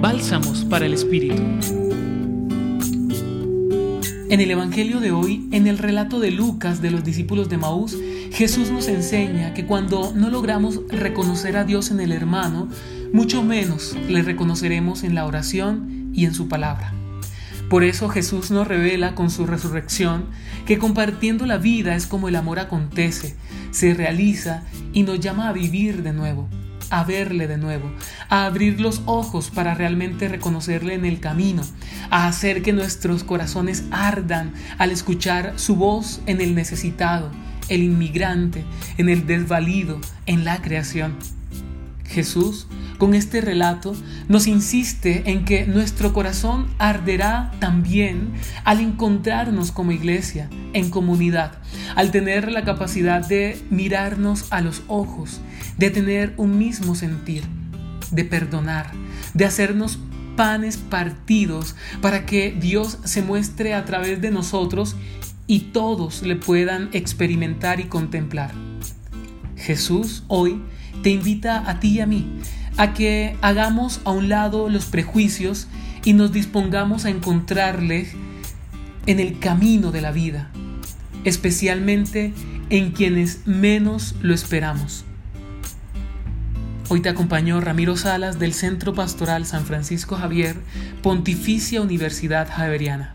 Bálsamos para el Espíritu. En el Evangelio de hoy, en el relato de Lucas de los discípulos de Maús, Jesús nos enseña que cuando no logramos reconocer a Dios en el hermano, mucho menos le reconoceremos en la oración y en su palabra. Por eso Jesús nos revela con su resurrección que compartiendo la vida es como el amor acontece, se realiza y nos llama a vivir de nuevo, a verle de nuevo, a abrir los ojos para realmente reconocerle en el camino, a hacer que nuestros corazones ardan al escuchar su voz en el necesitado, el inmigrante, en el desvalido, en la creación. Jesús, con este relato, nos insiste en que nuestro corazón arderá también al encontrarnos como iglesia, en comunidad, al tener la capacidad de mirarnos a los ojos, de tener un mismo sentir, de perdonar, de hacernos panes partidos para que Dios se muestre a través de nosotros y todos le puedan experimentar y contemplar. Jesús hoy te invita a ti y a mí a que hagamos a un lado los prejuicios y nos dispongamos a encontrarle en el camino de la vida, especialmente en quienes menos lo esperamos. Hoy te acompañó Ramiro Salas del Centro Pastoral San Francisco Javier, Pontificia Universidad Javeriana.